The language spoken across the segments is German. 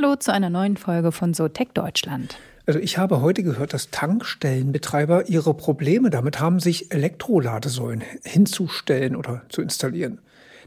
Hallo zu einer neuen Folge von SoTech Deutschland. Also ich habe heute gehört, dass Tankstellenbetreiber ihre Probleme damit haben, sich Elektroladesäulen hinzustellen oder zu installieren.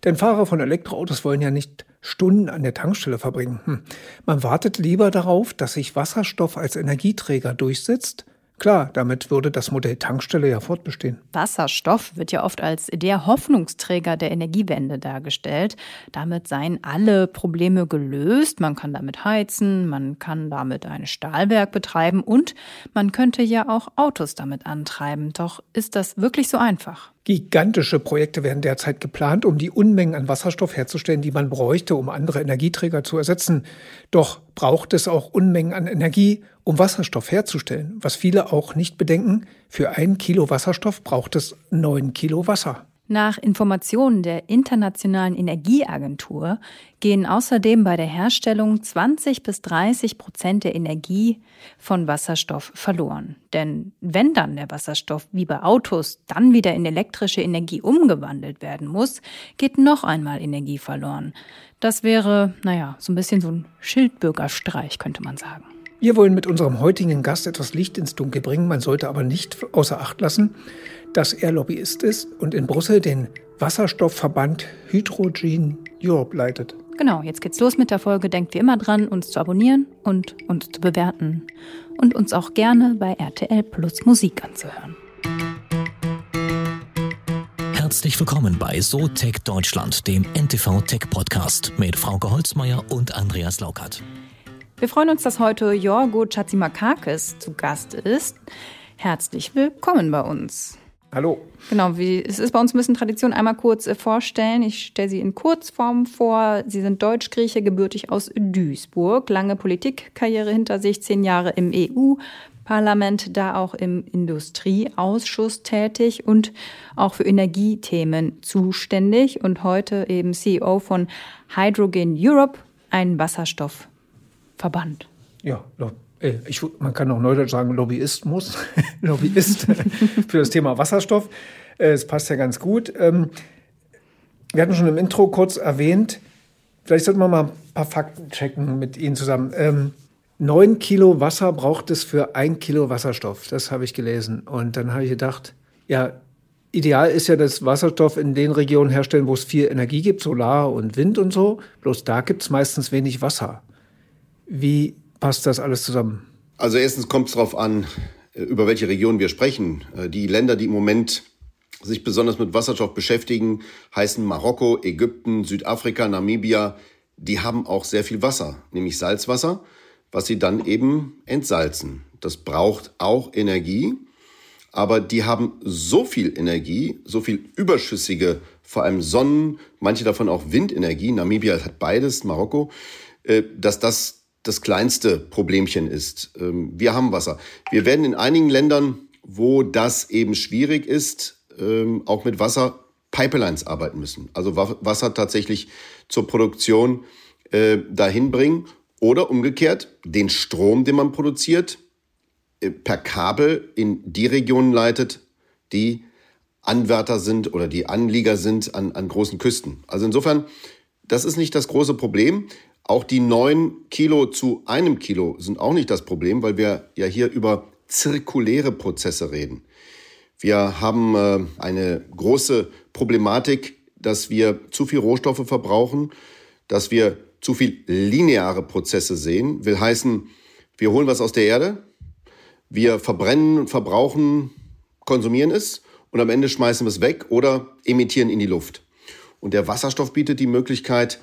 Denn Fahrer von Elektroautos wollen ja nicht Stunden an der Tankstelle verbringen. Hm. Man wartet lieber darauf, dass sich Wasserstoff als Energieträger durchsetzt Klar, damit würde das Modell Tankstelle ja fortbestehen. Wasserstoff wird ja oft als der Hoffnungsträger der Energiewende dargestellt. Damit seien alle Probleme gelöst. Man kann damit heizen, man kann damit ein Stahlwerk betreiben und man könnte ja auch Autos damit antreiben. Doch ist das wirklich so einfach? Gigantische Projekte werden derzeit geplant, um die Unmengen an Wasserstoff herzustellen, die man bräuchte, um andere Energieträger zu ersetzen. Doch braucht es auch Unmengen an Energie, um Wasserstoff herzustellen. Was viele auch nicht bedenken, für ein Kilo Wasserstoff braucht es neun Kilo Wasser. Nach Informationen der Internationalen Energieagentur gehen außerdem bei der Herstellung 20 bis 30 Prozent der Energie von Wasserstoff verloren. Denn wenn dann der Wasserstoff wie bei Autos dann wieder in elektrische Energie umgewandelt werden muss, geht noch einmal Energie verloren. Das wäre, naja, so ein bisschen so ein Schildbürgerstreich, könnte man sagen. Wir wollen mit unserem heutigen Gast etwas Licht ins Dunkel bringen. Man sollte aber nicht außer Acht lassen, dass er Lobbyist ist und in Brüssel den Wasserstoffverband Hydrogen Europe leitet. Genau, jetzt geht's los mit der Folge. Denkt wie immer dran, uns zu abonnieren und uns zu bewerten. Und uns auch gerne bei RTL Plus Musik anzuhören. Herzlich willkommen bei So Tech Deutschland, dem NTV Tech Podcast mit Frauke Holzmeier und Andreas Laukert. Wir freuen uns, dass heute Jorgo Chatsimakakis zu Gast ist. Herzlich willkommen bei uns. Hallo. Genau, wie, es ist bei uns ein bisschen Tradition, einmal kurz äh, vorstellen. Ich stelle Sie in Kurzform vor. Sie sind Deutsch-Grieche, gebürtig aus Duisburg, lange Politikkarriere hinter sich, zehn Jahre im EU-Parlament, da auch im Industrieausschuss tätig und auch für Energiethemen zuständig und heute eben CEO von Hydrogen Europe, ein Wasserstoffverband. Ja, äh, ich, man kann auch neudeutsch sagen, Lobbyismus, Lobbyist für das Thema Wasserstoff. Äh, es passt ja ganz gut. Ähm, wir hatten schon im Intro kurz erwähnt, vielleicht sollten wir mal ein paar Fakten checken mit Ihnen zusammen. Ähm, neun Kilo Wasser braucht es für ein Kilo Wasserstoff. Das habe ich gelesen. Und dann habe ich gedacht, ja, ideal ist ja das Wasserstoff in den Regionen herstellen, wo es viel Energie gibt, Solar und Wind und so. Bloß da gibt es meistens wenig Wasser. Wie passt das alles zusammen? Also erstens kommt es darauf an, äh, über welche Region wir sprechen. Äh, die Länder, die im Moment sich besonders mit Wasserstoff beschäftigen, heißen Marokko, Ägypten, Südafrika, Namibia. Die haben auch sehr viel Wasser, nämlich Salzwasser, was sie dann eben entsalzen. Das braucht auch Energie, aber die haben so viel Energie, so viel überschüssige, vor allem Sonnen, manche davon auch Windenergie. Namibia hat beides, Marokko, äh, dass das das kleinste Problemchen ist. Ähm, wir haben Wasser. Wir werden in einigen Ländern, wo das eben schwierig ist, ähm, auch mit Wasser Pipelines arbeiten müssen. Also Wasser tatsächlich zur Produktion äh, dahin bringen oder umgekehrt den Strom, den man produziert, äh, per Kabel in die Regionen leitet, die Anwärter sind oder die Anlieger sind an, an großen Küsten. Also insofern, das ist nicht das große Problem. Auch die neun Kilo zu einem Kilo sind auch nicht das Problem, weil wir ja hier über zirkuläre Prozesse reden. Wir haben äh, eine große Problematik, dass wir zu viel Rohstoffe verbrauchen, dass wir zu viel lineare Prozesse sehen. Will heißen, wir holen was aus der Erde, wir verbrennen und verbrauchen, konsumieren es und am Ende schmeißen wir es weg oder emittieren in die Luft. Und der Wasserstoff bietet die Möglichkeit,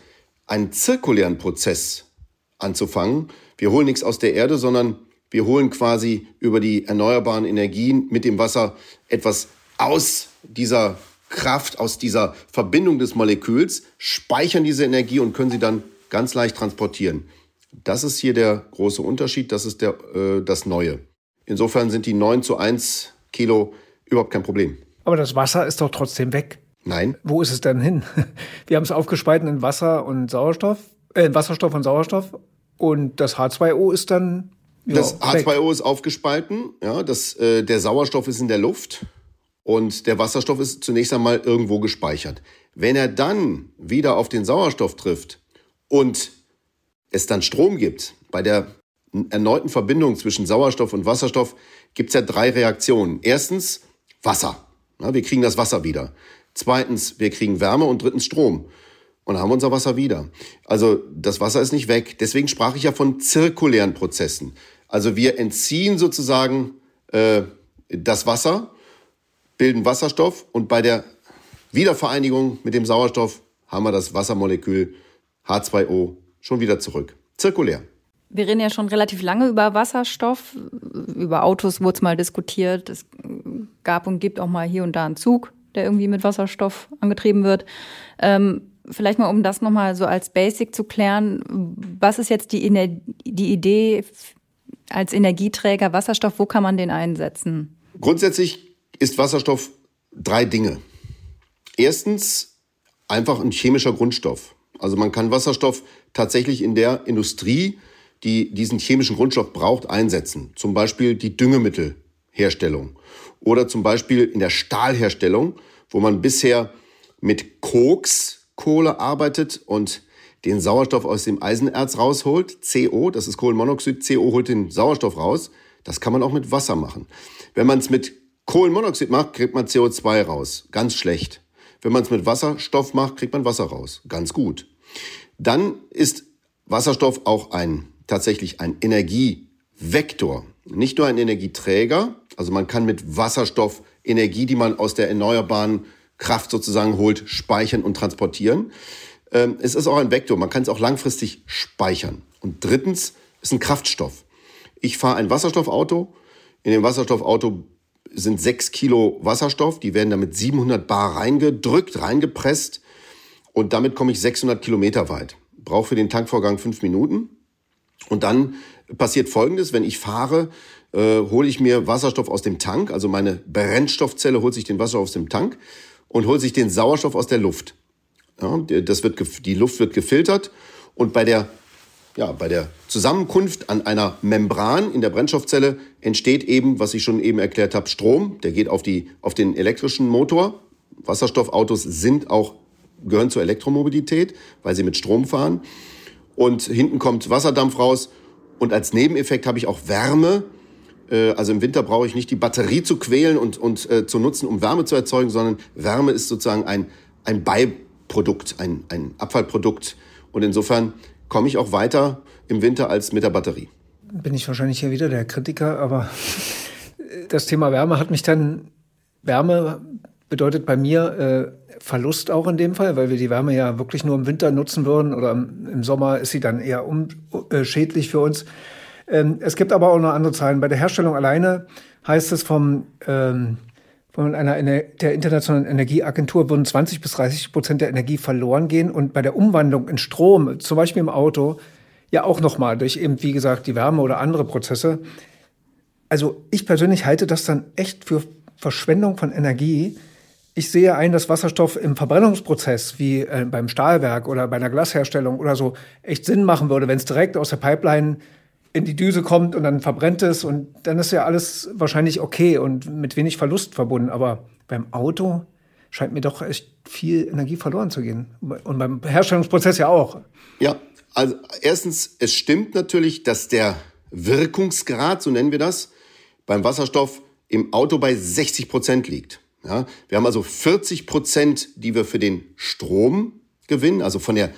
einen zirkulären Prozess anzufangen. Wir holen nichts aus der Erde, sondern wir holen quasi über die erneuerbaren Energien mit dem Wasser etwas aus dieser Kraft, aus dieser Verbindung des Moleküls, speichern diese Energie und können sie dann ganz leicht transportieren. Das ist hier der große Unterschied, das ist der, äh, das Neue. Insofern sind die 9 zu 1 Kilo überhaupt kein Problem. Aber das Wasser ist doch trotzdem weg. Nein. Wo ist es denn hin? Wir haben es aufgespalten in Wasser und Sauerstoff, äh, Wasserstoff und Sauerstoff. Und das H2O ist dann. Ja, das H2O weg. ist aufgespalten. Ja, das, äh, der Sauerstoff ist in der Luft und der Wasserstoff ist zunächst einmal irgendwo gespeichert. Wenn er dann wieder auf den Sauerstoff trifft und es dann Strom gibt, bei der erneuten Verbindung zwischen Sauerstoff und Wasserstoff gibt es ja drei Reaktionen. Erstens Wasser. Ja, wir kriegen das Wasser wieder. Zweitens, wir kriegen Wärme und drittens Strom. Und haben unser Wasser wieder. Also das Wasser ist nicht weg. Deswegen sprach ich ja von zirkulären Prozessen. Also wir entziehen sozusagen äh, das Wasser, bilden Wasserstoff und bei der Wiedervereinigung mit dem Sauerstoff haben wir das Wassermolekül H2O schon wieder zurück. Zirkulär. Wir reden ja schon relativ lange über Wasserstoff. Über Autos wurde es mal diskutiert. Es gab und gibt auch mal hier und da einen Zug, der irgendwie mit Wasserstoff angetrieben wird. Ähm, vielleicht mal, um das nochmal so als Basic zu klären. Was ist jetzt die, Ener die Idee als Energieträger Wasserstoff? Wo kann man den einsetzen? Grundsätzlich ist Wasserstoff drei Dinge. Erstens einfach ein chemischer Grundstoff. Also man kann Wasserstoff tatsächlich in der Industrie die diesen chemischen Grundstoff braucht, einsetzen. Zum Beispiel die Düngemittelherstellung oder zum Beispiel in der Stahlherstellung, wo man bisher mit Kokskohle arbeitet und den Sauerstoff aus dem Eisenerz rausholt, CO, das ist Kohlenmonoxid, CO holt den Sauerstoff raus. Das kann man auch mit Wasser machen. Wenn man es mit Kohlenmonoxid macht, kriegt man CO2 raus. Ganz schlecht. Wenn man es mit Wasserstoff macht, kriegt man Wasser raus. Ganz gut. Dann ist Wasserstoff auch ein tatsächlich ein Energievektor, nicht nur ein Energieträger. Also man kann mit Wasserstoff Energie, die man aus der erneuerbaren Kraft sozusagen holt, speichern und transportieren. Ähm, es ist auch ein Vektor, man kann es auch langfristig speichern. Und drittens ist ein Kraftstoff. Ich fahre ein Wasserstoffauto. In dem Wasserstoffauto sind sechs Kilo Wasserstoff. Die werden damit 700 Bar reingedrückt, reingepresst. Und damit komme ich 600 Kilometer weit. Brauche für den Tankvorgang fünf Minuten. Und dann passiert Folgendes, wenn ich fahre, äh, hole ich mir Wasserstoff aus dem Tank, also meine Brennstoffzelle holt sich den Wasserstoff aus dem Tank und holt sich den Sauerstoff aus der Luft. Ja, das wird, die Luft wird gefiltert und bei der, ja, bei der Zusammenkunft an einer Membran in der Brennstoffzelle entsteht eben, was ich schon eben erklärt habe, Strom. Der geht auf, die, auf den elektrischen Motor. Wasserstoffautos sind auch, gehören zur Elektromobilität, weil sie mit Strom fahren und hinten kommt Wasserdampf raus. Und als Nebeneffekt habe ich auch Wärme. Äh, also im Winter brauche ich nicht die Batterie zu quälen und, und äh, zu nutzen, um Wärme zu erzeugen, sondern Wärme ist sozusagen ein, ein Beiprodukt, ein, ein Abfallprodukt. Und insofern komme ich auch weiter im Winter als mit der Batterie. Bin ich wahrscheinlich hier wieder der Kritiker, aber das Thema Wärme hat mich dann, Wärme bedeutet bei mir äh, Verlust auch in dem Fall, weil wir die Wärme ja wirklich nur im Winter nutzen würden oder im Sommer ist sie dann eher unschädlich für uns. Ähm, es gibt aber auch noch andere Zahlen. Bei der Herstellung alleine heißt es vom, ähm, von einer der Internationalen Energieagentur würden 20 bis 30 Prozent der Energie verloren gehen und bei der Umwandlung in Strom, zum Beispiel im Auto, ja auch nochmal durch eben, wie gesagt, die Wärme oder andere Prozesse. Also ich persönlich halte das dann echt für Verschwendung von Energie, ich sehe ein, dass Wasserstoff im Verbrennungsprozess, wie äh, beim Stahlwerk oder bei einer Glasherstellung oder so, echt Sinn machen würde, wenn es direkt aus der Pipeline in die Düse kommt und dann verbrennt es und dann ist ja alles wahrscheinlich okay und mit wenig Verlust verbunden. Aber beim Auto scheint mir doch echt viel Energie verloren zu gehen. Und beim Herstellungsprozess ja auch. Ja, also erstens, es stimmt natürlich, dass der Wirkungsgrad, so nennen wir das, beim Wasserstoff im Auto bei 60 Prozent liegt. Ja, wir haben also 40 Prozent, die wir für den Strom gewinnen, also von der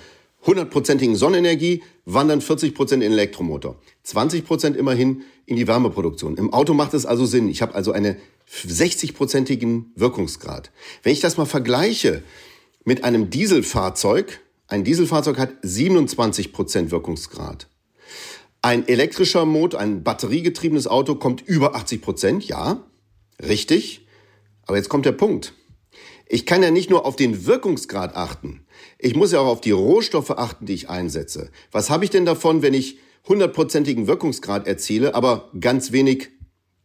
hundertprozentigen Sonnenenergie wandern 40 Prozent in den Elektromotor, 20 Prozent immerhin in die Wärmeproduktion. Im Auto macht es also Sinn. Ich habe also einen 60-prozentigen Wirkungsgrad. Wenn ich das mal vergleiche mit einem Dieselfahrzeug, ein Dieselfahrzeug hat 27 Prozent Wirkungsgrad. Ein elektrischer Motor, ein batteriegetriebenes Auto kommt über 80 Prozent, ja, richtig. Aber jetzt kommt der Punkt. Ich kann ja nicht nur auf den Wirkungsgrad achten. Ich muss ja auch auf die Rohstoffe achten, die ich einsetze. Was habe ich denn davon, wenn ich hundertprozentigen Wirkungsgrad erziele, aber ganz wenig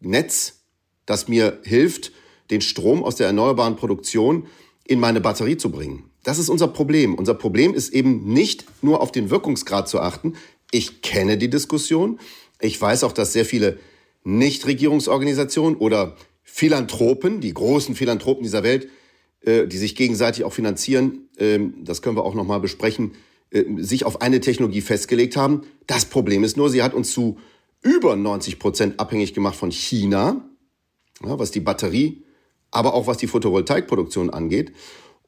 Netz, das mir hilft, den Strom aus der erneuerbaren Produktion in meine Batterie zu bringen? Das ist unser Problem. Unser Problem ist eben nicht nur auf den Wirkungsgrad zu achten. Ich kenne die Diskussion. Ich weiß auch, dass sehr viele Nichtregierungsorganisationen oder Philanthropen, die großen Philanthropen dieser Welt, äh, die sich gegenseitig auch finanzieren, ähm, das können wir auch nochmal besprechen, äh, sich auf eine Technologie festgelegt haben. Das Problem ist nur, sie hat uns zu über 90 Prozent abhängig gemacht von China, ja, was die Batterie, aber auch was die Photovoltaikproduktion angeht.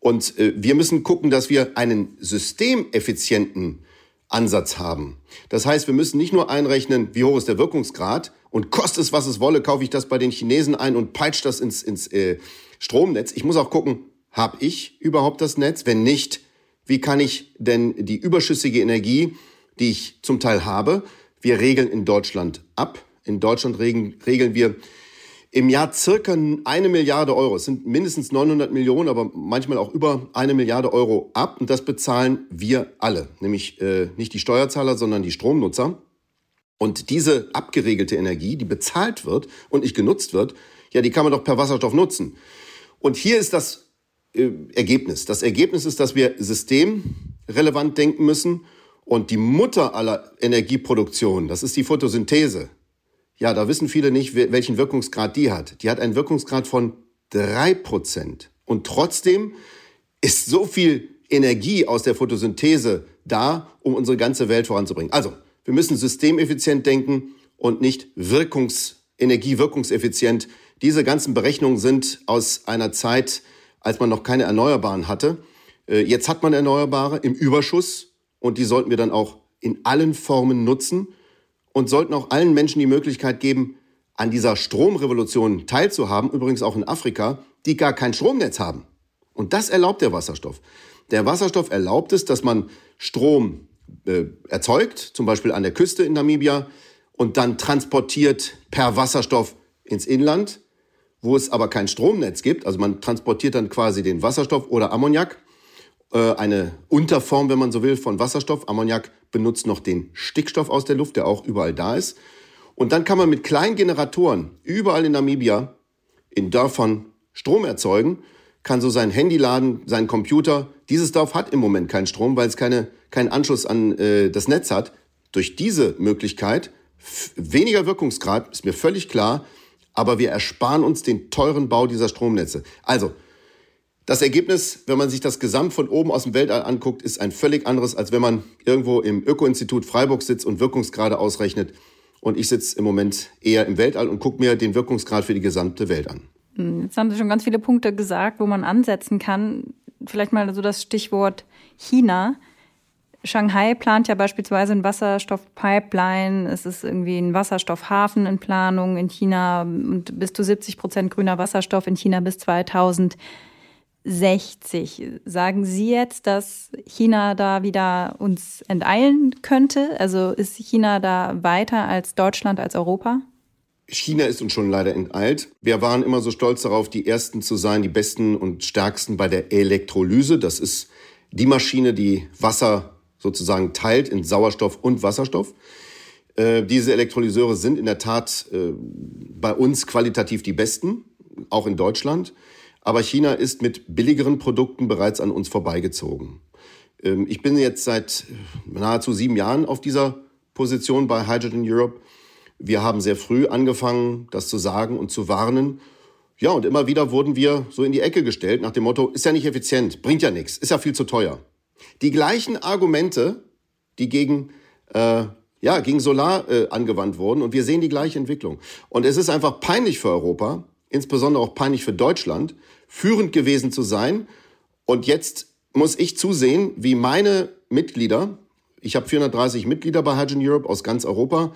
Und äh, wir müssen gucken, dass wir einen systemeffizienten Ansatz haben. Das heißt, wir müssen nicht nur einrechnen, wie hoch ist der Wirkungsgrad und kostet es, was es wolle, kaufe ich das bei den Chinesen ein und peitsche das ins, ins äh, Stromnetz. Ich muss auch gucken, habe ich überhaupt das Netz? Wenn nicht, wie kann ich denn die überschüssige Energie, die ich zum Teil habe, wir regeln in Deutschland ab. In Deutschland regeln, regeln wir im Jahr circa eine Milliarde Euro. Es sind mindestens 900 Millionen, aber manchmal auch über eine Milliarde Euro ab. Und das bezahlen wir alle, nämlich äh, nicht die Steuerzahler, sondern die Stromnutzer. Und diese abgeregelte Energie, die bezahlt wird und nicht genutzt wird, ja, die kann man doch per Wasserstoff nutzen. Und hier ist das äh, Ergebnis. Das Ergebnis ist, dass wir systemrelevant denken müssen. Und die Mutter aller Energieproduktion, das ist die Photosynthese. Ja, da wissen viele nicht, welchen Wirkungsgrad die hat. Die hat einen Wirkungsgrad von drei Prozent. Und trotzdem ist so viel Energie aus der Photosynthese da, um unsere ganze Welt voranzubringen. Also, wir müssen systemeffizient denken und nicht wirkungs energiewirkungseffizient. Diese ganzen Berechnungen sind aus einer Zeit, als man noch keine Erneuerbaren hatte. Äh, jetzt hat man Erneuerbare im Überschuss und die sollten wir dann auch in allen Formen nutzen und sollten auch allen Menschen die Möglichkeit geben, an dieser Stromrevolution teilzuhaben, übrigens auch in Afrika, die gar kein Stromnetz haben. Und das erlaubt der Wasserstoff. Der Wasserstoff erlaubt es, dass man Strom äh, erzeugt, zum Beispiel an der Küste in Namibia, und dann transportiert per Wasserstoff ins Inland, wo es aber kein Stromnetz gibt. Also man transportiert dann quasi den Wasserstoff oder Ammoniak eine Unterform, wenn man so will, von Wasserstoff. Ammoniak benutzt noch den Stickstoff aus der Luft, der auch überall da ist. Und dann kann man mit kleinen Generatoren überall in Namibia in Dörfern Strom erzeugen, kann so sein Handy laden, seinen Computer. Dieses Dorf hat im Moment keinen Strom, weil es keine, keinen Anschluss an äh, das Netz hat. Durch diese Möglichkeit, weniger Wirkungsgrad, ist mir völlig klar, aber wir ersparen uns den teuren Bau dieser Stromnetze. Also, das Ergebnis, wenn man sich das Gesamt von oben aus dem Weltall anguckt, ist ein völlig anderes, als wenn man irgendwo im Öko-Institut Freiburg sitzt und Wirkungsgrade ausrechnet. Und ich sitze im Moment eher im Weltall und gucke mir den Wirkungsgrad für die gesamte Welt an. Hm, jetzt haben Sie schon ganz viele Punkte gesagt, wo man ansetzen kann. Vielleicht mal so das Stichwort China. Shanghai plant ja beispielsweise ein Wasserstoffpipeline. Es ist irgendwie ein Wasserstoffhafen in Planung in China und bis zu 70 Prozent grüner Wasserstoff in China bis 2000. 60. Sagen Sie jetzt, dass China da wieder uns enteilen könnte? Also ist China da weiter als Deutschland, als Europa? China ist uns schon leider enteilt. Wir waren immer so stolz darauf, die Ersten zu sein, die Besten und Stärksten bei der Elektrolyse. Das ist die Maschine, die Wasser sozusagen teilt in Sauerstoff und Wasserstoff. Äh, diese Elektrolyseure sind in der Tat äh, bei uns qualitativ die besten, auch in Deutschland. Aber China ist mit billigeren Produkten bereits an uns vorbeigezogen. Ähm, ich bin jetzt seit äh, nahezu sieben Jahren auf dieser Position bei Hydrogen Europe. Wir haben sehr früh angefangen, das zu sagen und zu warnen. Ja, und immer wieder wurden wir so in die Ecke gestellt nach dem Motto, ist ja nicht effizient, bringt ja nichts, ist ja viel zu teuer. Die gleichen Argumente, die gegen, äh, ja, gegen Solar äh, angewandt wurden und wir sehen die gleiche Entwicklung. Und es ist einfach peinlich für Europa, insbesondere auch peinlich für Deutschland, führend gewesen zu sein. Und jetzt muss ich zusehen, wie meine Mitglieder, ich habe 430 Mitglieder bei Hydrogen Europe aus ganz Europa,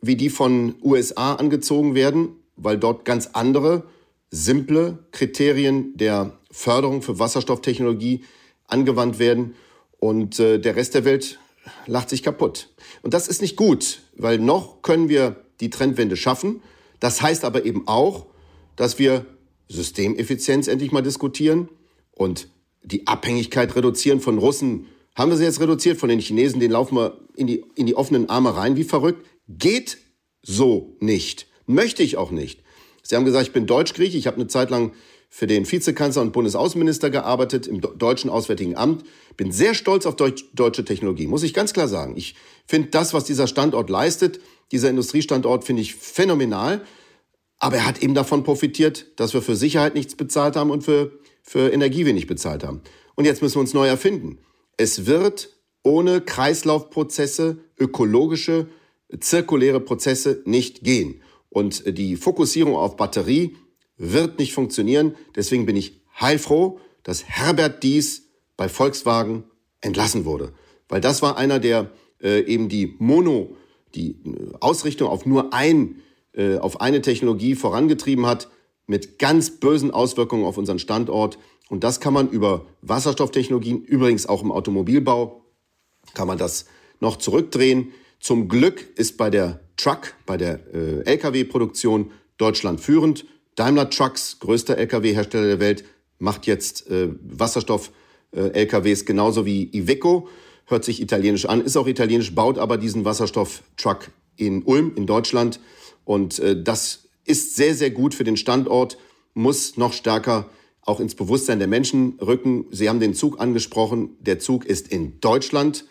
wie die von USA angezogen werden, weil dort ganz andere, simple Kriterien der Förderung für Wasserstofftechnologie angewandt werden. Und äh, der Rest der Welt lacht sich kaputt. Und das ist nicht gut, weil noch können wir die Trendwende schaffen. Das heißt aber eben auch, dass wir Systemeffizienz endlich mal diskutieren und die Abhängigkeit reduzieren von Russen. Haben wir sie jetzt reduziert von den Chinesen? Den laufen wir in die, in die offenen Arme rein wie verrückt. Geht so nicht. Möchte ich auch nicht. Sie haben gesagt, ich bin Deutsch-Griech. Ich habe eine Zeit lang für den Vizekanzler und Bundesaußenminister gearbeitet im Deutschen Auswärtigen Amt. Bin sehr stolz auf Deutsch, deutsche Technologie, muss ich ganz klar sagen. Ich finde das, was dieser Standort leistet, dieser Industriestandort, finde ich phänomenal. Aber er hat eben davon profitiert, dass wir für Sicherheit nichts bezahlt haben und für, für Energie wenig bezahlt haben. Und jetzt müssen wir uns neu erfinden. Es wird ohne Kreislaufprozesse, ökologische, zirkuläre Prozesse nicht gehen. Und die Fokussierung auf Batterie wird nicht funktionieren. Deswegen bin ich heilfroh, dass Herbert Dies bei Volkswagen entlassen wurde. Weil das war einer, der äh, eben die Mono, die äh, Ausrichtung auf nur ein, äh, auf eine Technologie vorangetrieben hat, mit ganz bösen Auswirkungen auf unseren Standort. Und das kann man über Wasserstofftechnologien, übrigens auch im Automobilbau, kann man das noch zurückdrehen. Zum Glück ist bei der Truck, bei der äh, Lkw-Produktion Deutschland führend. Daimler Trucks, größter Lkw-Hersteller der Welt, macht jetzt äh, Wasserstoff-Lkws äh, genauso wie Iveco. Hört sich italienisch an, ist auch italienisch, baut aber diesen Wasserstoff-Truck in Ulm, in Deutschland. Und äh, das ist sehr, sehr gut für den Standort, muss noch stärker auch ins Bewusstsein der Menschen rücken. Sie haben den Zug angesprochen. Der Zug ist in Deutschland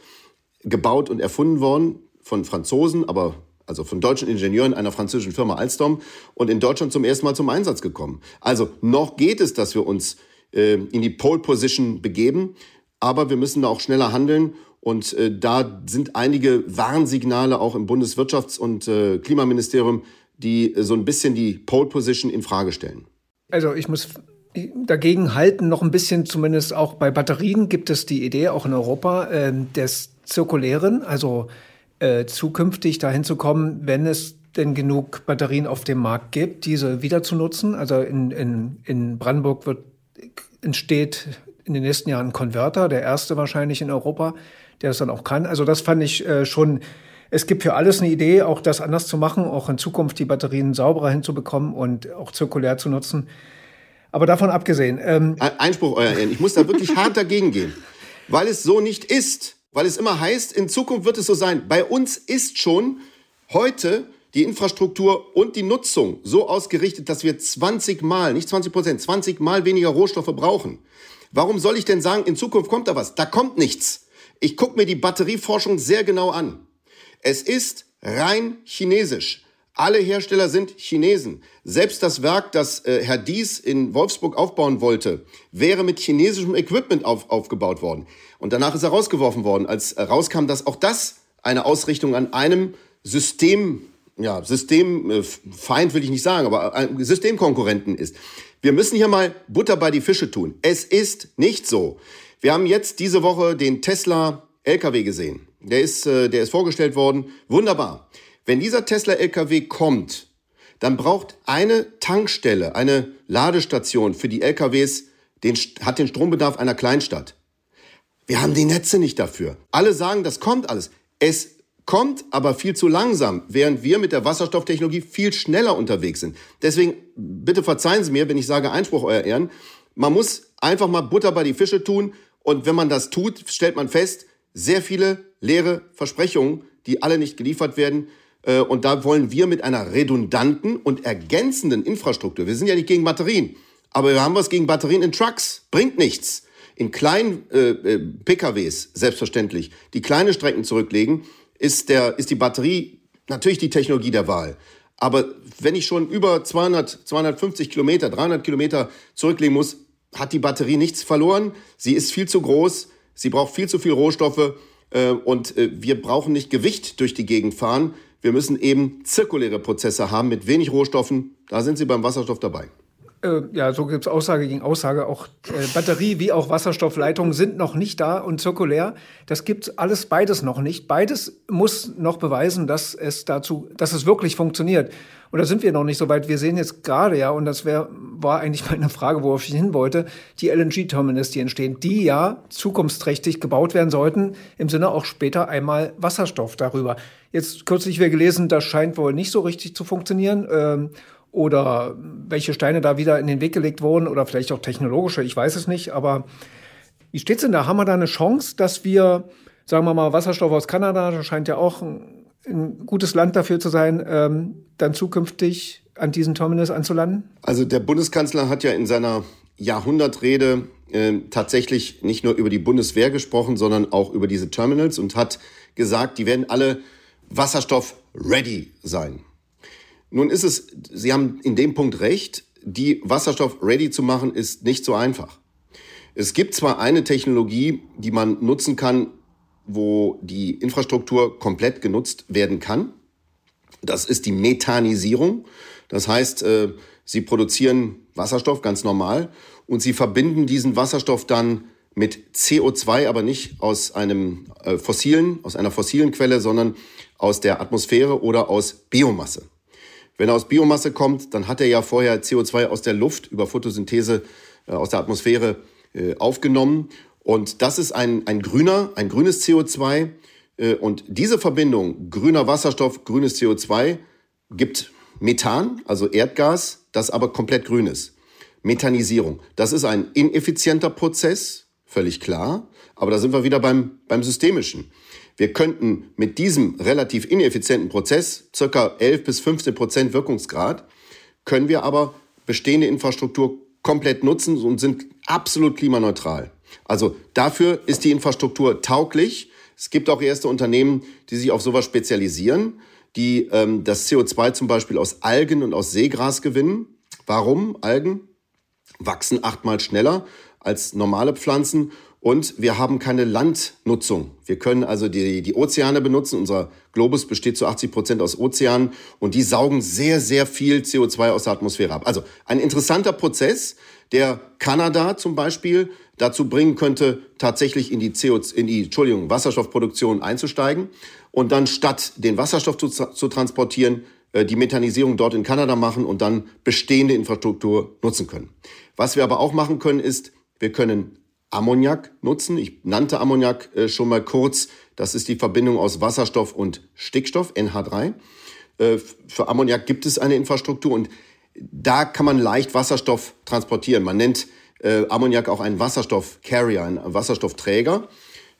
gebaut und erfunden worden von Franzosen, aber also von deutschen Ingenieuren einer französischen Firma Alstom und in Deutschland zum ersten Mal zum Einsatz gekommen. Also noch geht es, dass wir uns äh, in die Pole Position begeben, aber wir müssen da auch schneller handeln und äh, da sind einige Warnsignale auch im Bundeswirtschafts- und äh, Klimaministerium, die äh, so ein bisschen die Pole Position in Frage stellen. Also ich muss dagegen halten, noch ein bisschen zumindest auch bei Batterien gibt es die Idee, auch in Europa, äh, des Zirkulären, also äh, zukünftig dahin zu kommen, wenn es denn genug Batterien auf dem Markt gibt, diese wieder zu nutzen. Also in, in, in Brandenburg wird, entsteht in den nächsten Jahren ein Konverter, der erste wahrscheinlich in Europa, der es dann auch kann. Also das fand ich äh, schon, es gibt für alles eine Idee, auch das anders zu machen, auch in Zukunft die Batterien sauberer hinzubekommen und auch zirkulär zu nutzen. Aber davon abgesehen. Ähm Einspruch, euer Ehren. Ich muss da wirklich hart dagegen gehen, weil es so nicht ist weil es immer heißt, in Zukunft wird es so sein. Bei uns ist schon heute die Infrastruktur und die Nutzung so ausgerichtet, dass wir 20 Mal, nicht 20 Prozent, 20 Mal weniger Rohstoffe brauchen. Warum soll ich denn sagen, in Zukunft kommt da was? Da kommt nichts. Ich gucke mir die Batterieforschung sehr genau an. Es ist rein chinesisch. Alle Hersteller sind Chinesen. Selbst das Werk, das äh, Herr Dies in Wolfsburg aufbauen wollte, wäre mit chinesischem Equipment auf, aufgebaut worden. Und danach ist er rausgeworfen worden, als rauskam, dass auch das eine Ausrichtung an einem System, ja, Systemfeind will ich nicht sagen, aber ein Systemkonkurrenten ist. Wir müssen hier mal Butter bei die Fische tun. Es ist nicht so. Wir haben jetzt diese Woche den Tesla LKW gesehen. Der ist, äh, der ist vorgestellt worden. Wunderbar. Wenn dieser Tesla LKW kommt, dann braucht eine Tankstelle, eine Ladestation für die LKWs, den, hat den Strombedarf einer Kleinstadt. Wir haben die Netze nicht dafür. Alle sagen, das kommt alles. Es kommt aber viel zu langsam, während wir mit der Wasserstofftechnologie viel schneller unterwegs sind. Deswegen, bitte verzeihen Sie mir, wenn ich sage Einspruch, Euer Ehren. Man muss einfach mal Butter bei die Fische tun. Und wenn man das tut, stellt man fest, sehr viele leere Versprechungen, die alle nicht geliefert werden. Äh, und da wollen wir mit einer redundanten und ergänzenden Infrastruktur, wir sind ja nicht gegen Batterien, aber wir haben was gegen Batterien in Trucks, bringt nichts. In kleinen äh, äh PKWs, selbstverständlich, die kleine Strecken zurücklegen, ist, der, ist die Batterie natürlich die Technologie der Wahl. Aber wenn ich schon über 200, 250 Kilometer, 300 Kilometer zurücklegen muss, hat die Batterie nichts verloren. Sie ist viel zu groß, sie braucht viel zu viel Rohstoffe äh, und äh, wir brauchen nicht Gewicht durch die Gegend fahren. Wir müssen eben zirkuläre Prozesse haben mit wenig Rohstoffen. Da sind Sie beim Wasserstoff dabei. Äh, ja, so gibt es Aussage gegen Aussage. Auch äh, Batterie wie auch Wasserstoffleitungen sind noch nicht da und zirkulär. Das gibt alles beides noch nicht. Beides muss noch beweisen, dass es dazu, dass es wirklich funktioniert. Und da sind wir noch nicht so weit. Wir sehen jetzt gerade ja, und das wär, war eigentlich meine Frage, worauf ich hin wollte, die LNG-Terminals, die entstehen, die ja zukunftsträchtig gebaut werden sollten, im Sinne auch später einmal Wasserstoff darüber. Jetzt kürzlich wir gelesen, das scheint wohl nicht so richtig zu funktionieren. Ähm, oder welche Steine da wieder in den Weg gelegt wurden oder vielleicht auch technologische, ich weiß es nicht. Aber wie steht's denn da? Haben wir da eine Chance, dass wir, sagen wir mal, Wasserstoff aus Kanada, das scheint ja auch ein, ein gutes Land dafür zu sein, ähm, dann zukünftig an diesen Terminals anzulanden? Also der Bundeskanzler hat ja in seiner Jahrhundertrede äh, tatsächlich nicht nur über die Bundeswehr gesprochen, sondern auch über diese Terminals und hat gesagt, die werden alle Wasserstoff-ready sein. Nun ist es, Sie haben in dem Punkt recht, die Wasserstoff ready zu machen ist nicht so einfach. Es gibt zwar eine Technologie, die man nutzen kann, wo die Infrastruktur komplett genutzt werden kann. Das ist die Methanisierung. Das heißt, äh, sie produzieren Wasserstoff ganz normal und sie verbinden diesen Wasserstoff dann mit CO2, aber nicht aus einem äh, fossilen, aus einer fossilen Quelle, sondern aus der Atmosphäre oder aus Biomasse. Wenn er aus Biomasse kommt, dann hat er ja vorher CO2 aus der Luft über Photosynthese äh, aus der Atmosphäre äh, aufgenommen. Und das ist ein, ein grüner, ein grünes CO2. Äh, und diese Verbindung grüner Wasserstoff, grünes CO2 gibt Methan, also Erdgas, das aber komplett grün ist. Methanisierung. Das ist ein ineffizienter Prozess, völlig klar. Aber da sind wir wieder beim, beim Systemischen. Wir könnten mit diesem relativ ineffizienten Prozess, circa 11 bis 15 Prozent Wirkungsgrad, können wir aber bestehende Infrastruktur komplett nutzen und sind absolut klimaneutral. Also dafür ist die Infrastruktur tauglich. Es gibt auch erste Unternehmen, die sich auf sowas spezialisieren, die ähm, das CO2 zum Beispiel aus Algen und aus Seegras gewinnen. Warum? Algen wachsen achtmal schneller als normale Pflanzen und wir haben keine Landnutzung. Wir können also die, die Ozeane benutzen. Unser Globus besteht zu 80 Prozent aus Ozeanen und die saugen sehr, sehr viel CO2 aus der Atmosphäre ab. Also ein interessanter Prozess, der Kanada zum Beispiel dazu bringen könnte, tatsächlich in die, CO, in die Entschuldigung, Wasserstoffproduktion einzusteigen und dann statt den Wasserstoff zu, zu transportieren, äh, die Methanisierung dort in Kanada machen und dann bestehende Infrastruktur nutzen können. Was wir aber auch machen können, ist, wir können Ammoniak nutzen. Ich nannte Ammoniak äh, schon mal kurz. Das ist die Verbindung aus Wasserstoff und Stickstoff, NH3. Äh, für Ammoniak gibt es eine Infrastruktur und da kann man leicht Wasserstoff transportieren. Man nennt äh, Ammoniak auch einen Wasserstoffcarrier, einen Wasserstoffträger.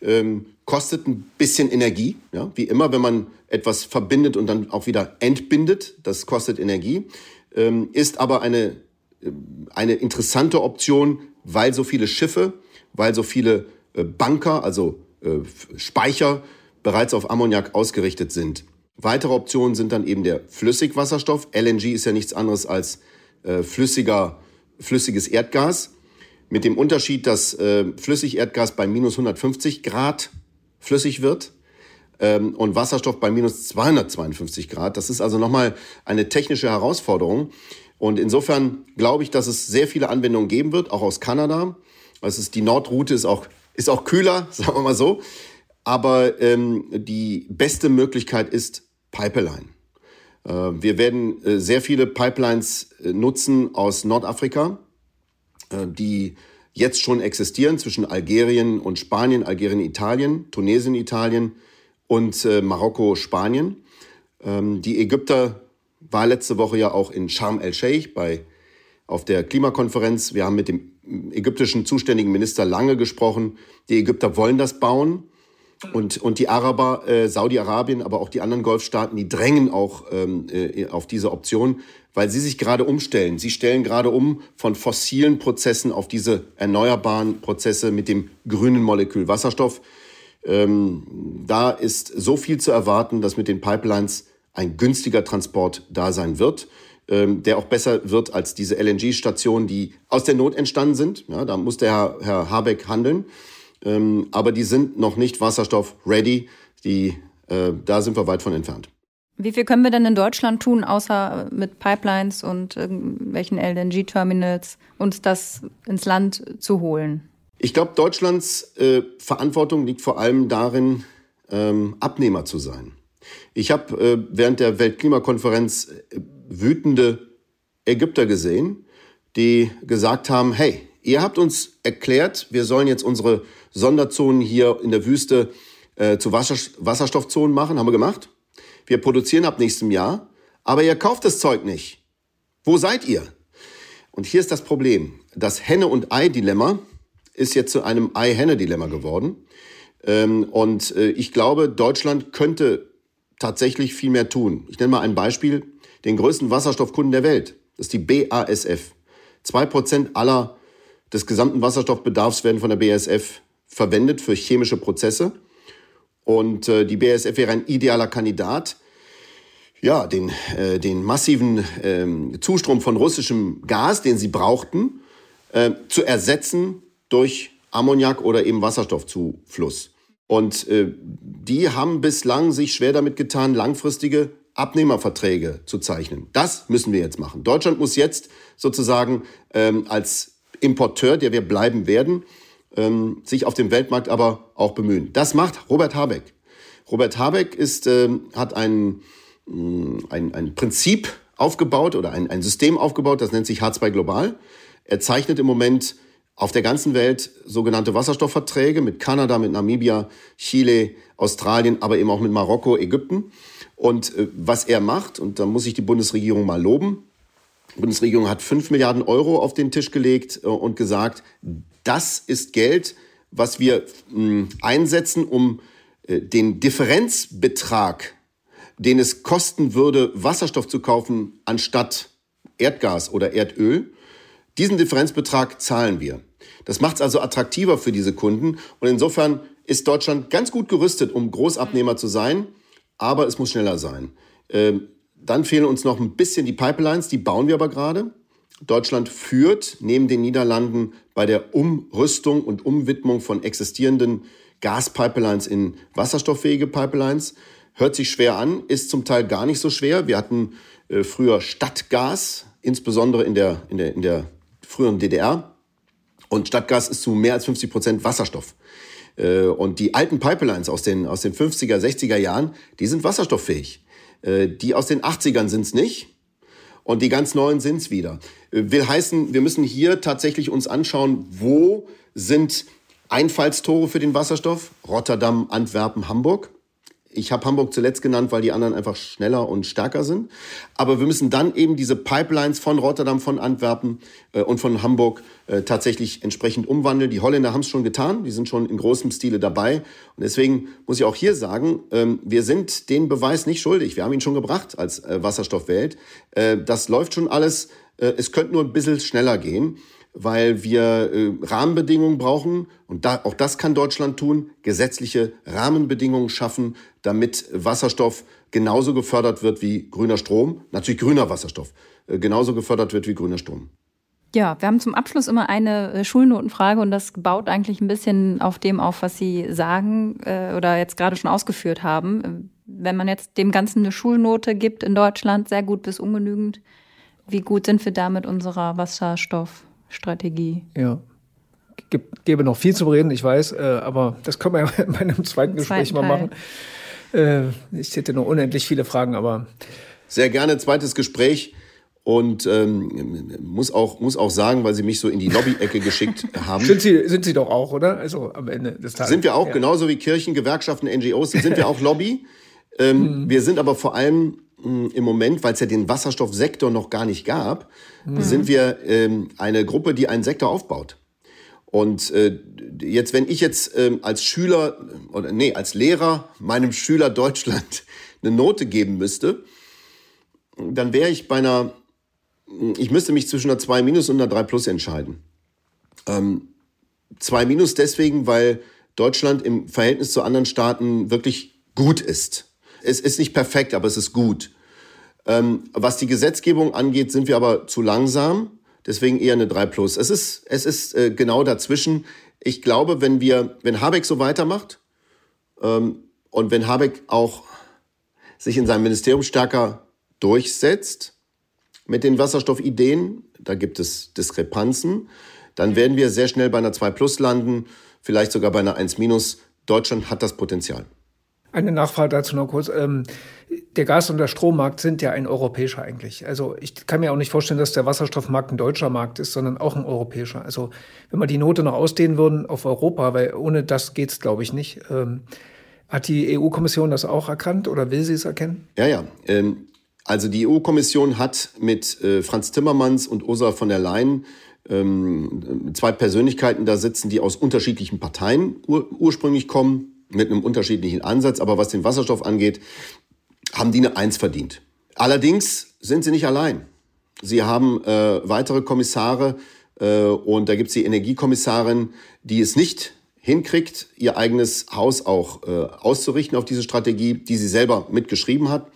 Ähm, kostet ein bisschen Energie, ja? wie immer, wenn man etwas verbindet und dann auch wieder entbindet. Das kostet Energie, ähm, ist aber eine, äh, eine interessante Option, weil so viele Schiffe weil so viele äh, Bunker, also äh, Speicher, bereits auf Ammoniak ausgerichtet sind. Weitere Optionen sind dann eben der Flüssigwasserstoff. LNG ist ja nichts anderes als äh, flüssiger, flüssiges Erdgas. Mit dem Unterschied, dass äh, Flüssigerdgas bei minus 150 Grad flüssig wird ähm, und Wasserstoff bei minus 252 Grad. Das ist also nochmal eine technische Herausforderung. Und insofern glaube ich, dass es sehr viele Anwendungen geben wird, auch aus Kanada. Also die Nordroute ist auch, ist auch kühler, sagen wir mal so. Aber ähm, die beste Möglichkeit ist Pipeline. Äh, wir werden äh, sehr viele Pipelines äh, nutzen aus Nordafrika, äh, die jetzt schon existieren zwischen Algerien und Spanien, Algerien, Italien, Tunesien, Italien und äh, Marokko, Spanien. Ähm, die Ägypter war letzte Woche ja auch in Sharm el-Sheikh auf der Klimakonferenz. Wir haben mit dem ägyptischen zuständigen Minister lange gesprochen. Die Ägypter wollen das bauen. Und, und die Araber, äh, Saudi-Arabien, aber auch die anderen Golfstaaten, die drängen auch ähm, äh, auf diese Option, weil sie sich gerade umstellen. Sie stellen gerade um von fossilen Prozessen auf diese erneuerbaren Prozesse mit dem grünen Molekül Wasserstoff. Ähm, da ist so viel zu erwarten, dass mit den Pipelines ein günstiger Transport da sein wird ähm, der auch besser wird als diese LNG-Stationen, die aus der Not entstanden sind. Ja, da muss der Herr, Herr Habeck handeln. Ähm, aber die sind noch nicht wasserstoff-ready. Die, äh, da sind wir weit von entfernt. Wie viel können wir denn in Deutschland tun, außer mit Pipelines und irgendwelchen LNG-Terminals, uns das ins Land zu holen? Ich glaube, Deutschlands äh, Verantwortung liegt vor allem darin, ähm, Abnehmer zu sein. Ich habe äh, während der Weltklimakonferenz äh, wütende Ägypter gesehen, die gesagt haben, hey, ihr habt uns erklärt, wir sollen jetzt unsere Sonderzonen hier in der Wüste äh, zu Wasser Wasserstoffzonen machen, haben wir gemacht. Wir produzieren ab nächstem Jahr, aber ihr kauft das Zeug nicht. Wo seid ihr? Und hier ist das Problem. Das Henne- und Ei-Dilemma ist jetzt zu einem Ei-Henne-Dilemma geworden. Ähm, und äh, ich glaube, Deutschland könnte tatsächlich viel mehr tun. Ich nenne mal ein Beispiel den größten Wasserstoffkunden der Welt. Das ist die BASF. Zwei Prozent aller des gesamten Wasserstoffbedarfs werden von der BASF verwendet für chemische Prozesse. Und äh, die BASF wäre ein idealer Kandidat, ja, den, äh, den massiven äh, Zustrom von russischem Gas, den sie brauchten, äh, zu ersetzen durch Ammoniak oder eben Wasserstoffzufluss. Und äh, die haben bislang sich schwer damit getan, langfristige Abnehmerverträge zu zeichnen. Das müssen wir jetzt machen. Deutschland muss jetzt sozusagen ähm, als Importeur, der wir bleiben werden, ähm, sich auf dem Weltmarkt aber auch bemühen. Das macht Robert Habeck. Robert Habeck ist, äh, hat ein, mm, ein, ein Prinzip aufgebaut oder ein, ein System aufgebaut, das nennt sich H2 Global. Er zeichnet im Moment auf der ganzen Welt sogenannte Wasserstoffverträge mit Kanada, mit Namibia, Chile, Australien, aber eben auch mit Marokko, Ägypten. Und äh, was er macht, und da muss ich die Bundesregierung mal loben, die Bundesregierung hat 5 Milliarden Euro auf den Tisch gelegt äh, und gesagt, das ist Geld, was wir hm, einsetzen, um äh, den Differenzbetrag, den es kosten würde, Wasserstoff zu kaufen, anstatt Erdgas oder Erdöl, diesen Differenzbetrag zahlen wir. Das macht es also attraktiver für diese Kunden. Und insofern ist Deutschland ganz gut gerüstet, um Großabnehmer zu sein, aber es muss schneller sein. Ähm, dann fehlen uns noch ein bisschen die Pipelines, die bauen wir aber gerade. Deutschland führt neben den Niederlanden bei der Umrüstung und Umwidmung von existierenden Gaspipelines in wasserstofffähige Pipelines. Hört sich schwer an, ist zum Teil gar nicht so schwer. Wir hatten äh, früher Stadtgas, insbesondere in der, in, der, in der früheren DDR. Und Stadtgas ist zu mehr als 50 Prozent Wasserstoff. Äh, und die alten Pipelines aus den, aus den 50er, 60er Jahren, die sind wasserstofffähig. Äh, die aus den 80ern sind es nicht. Und die ganz neuen sind es wieder. Äh, will heißen, wir müssen hier tatsächlich uns anschauen, wo sind Einfallstore für den Wasserstoff? Rotterdam, Antwerpen, Hamburg. Ich habe Hamburg zuletzt genannt, weil die anderen einfach schneller und stärker sind. Aber wir müssen dann eben diese Pipelines von Rotterdam, von Antwerpen äh, und von Hamburg äh, tatsächlich entsprechend umwandeln. Die Holländer haben es schon getan, die sind schon in großem Stile dabei. Und deswegen muss ich auch hier sagen, ähm, wir sind den Beweis nicht schuldig. Wir haben ihn schon gebracht als äh, Wasserstoffwelt. Äh, das läuft schon alles. Äh, es könnte nur ein bisschen schneller gehen weil wir äh, Rahmenbedingungen brauchen. Und da, auch das kann Deutschland tun, gesetzliche Rahmenbedingungen schaffen, damit Wasserstoff genauso gefördert wird wie grüner Strom, natürlich grüner Wasserstoff, äh, genauso gefördert wird wie grüner Strom. Ja, wir haben zum Abschluss immer eine äh, Schulnotenfrage und das baut eigentlich ein bisschen auf dem auf, was Sie sagen äh, oder jetzt gerade schon ausgeführt haben. Wenn man jetzt dem Ganzen eine Schulnote gibt in Deutschland, sehr gut bis ungenügend, wie gut sind wir da mit unserer Wasserstoff? Strategie. Ja. Gäbe noch viel zu reden, ich weiß, äh, aber das können wir ja in meinem zweiten Gespräch mal machen. Äh, ich hätte noch unendlich viele Fragen, aber. Sehr gerne zweites Gespräch. Und ähm, muss, auch, muss auch sagen, weil Sie mich so in die Lobby-Ecke geschickt haben. Sind Sie, sind Sie doch auch, oder? Also am Ende des Tages. Sind wir auch, ja. genauso wie Kirchen, Gewerkschaften, NGOs, sind wir auch Lobby. Ähm, mhm. Wir sind aber vor allem im Moment, weil es ja den Wasserstoffsektor noch gar nicht gab, mhm. sind wir ähm, eine Gruppe, die einen Sektor aufbaut. Und äh, jetzt, wenn ich jetzt ähm, als Schüler oder nee, als Lehrer meinem Schüler Deutschland eine Note geben müsste, dann wäre ich bei einer, ich müsste mich zwischen einer 2 minus und einer 3 plus entscheiden. Ähm, 2 minus deswegen, weil Deutschland im Verhältnis zu anderen Staaten wirklich gut ist. Es ist nicht perfekt, aber es ist gut. Ähm, was die Gesetzgebung angeht, sind wir aber zu langsam. Deswegen eher eine 3 Plus. Es ist, es ist äh, genau dazwischen. Ich glaube, wenn wir, wenn Habeck so weitermacht ähm, und wenn Habeck auch sich in seinem Ministerium stärker durchsetzt mit den Wasserstoffideen, da gibt es Diskrepanzen, dann werden wir sehr schnell bei einer 2 Plus landen, vielleicht sogar bei einer 1 Minus. Deutschland hat das Potenzial. Eine Nachfrage dazu noch kurz. Ähm, der Gas- und der Strommarkt sind ja ein europäischer eigentlich. Also ich kann mir auch nicht vorstellen, dass der Wasserstoffmarkt ein deutscher Markt ist, sondern auch ein europäischer. Also wenn wir die Note noch ausdehnen würden auf Europa, weil ohne das geht's, glaube ich, nicht. Ähm, hat die EU-Kommission das auch erkannt oder will sie es erkennen? Ja, ja. Ähm, also die EU-Kommission hat mit äh, Franz Timmermans und Ursula von der Leyen zwei Persönlichkeiten da sitzen, die aus unterschiedlichen Parteien ur ursprünglich kommen mit einem unterschiedlichen Ansatz. Aber was den Wasserstoff angeht, haben die eine Eins verdient. Allerdings sind sie nicht allein. Sie haben äh, weitere Kommissare äh, und da gibt es die Energiekommissarin, die es nicht hinkriegt, ihr eigenes Haus auch äh, auszurichten auf diese Strategie, die sie selber mitgeschrieben hat.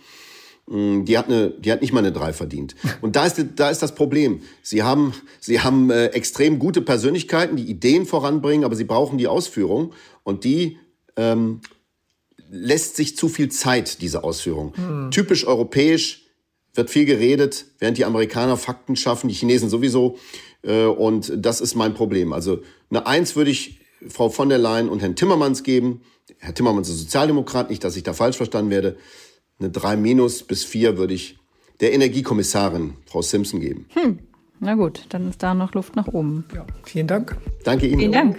Mm, die hat, eine, die hat nicht mal eine drei verdient. Und da ist, da ist das Problem. Sie haben, sie haben äh, extrem gute Persönlichkeiten, die Ideen voranbringen, aber sie brauchen die Ausführung. Und die ähm, lässt sich zu viel Zeit, diese Ausführung. Hm. Typisch europäisch wird viel geredet, während die Amerikaner Fakten schaffen, die Chinesen sowieso. Äh, und das ist mein Problem. Also eine Eins würde ich Frau von der Leyen und Herrn Timmermans geben. Herr Timmermans ist Sozialdemokrat, nicht, dass ich da falsch verstanden werde. Eine 3 minus bis 4 würde ich der Energiekommissarin, Frau Simpson, geben. Hm. Na gut, dann ist da noch Luft nach oben. Ja, vielen Dank. Danke Ihnen. Vielen Dank.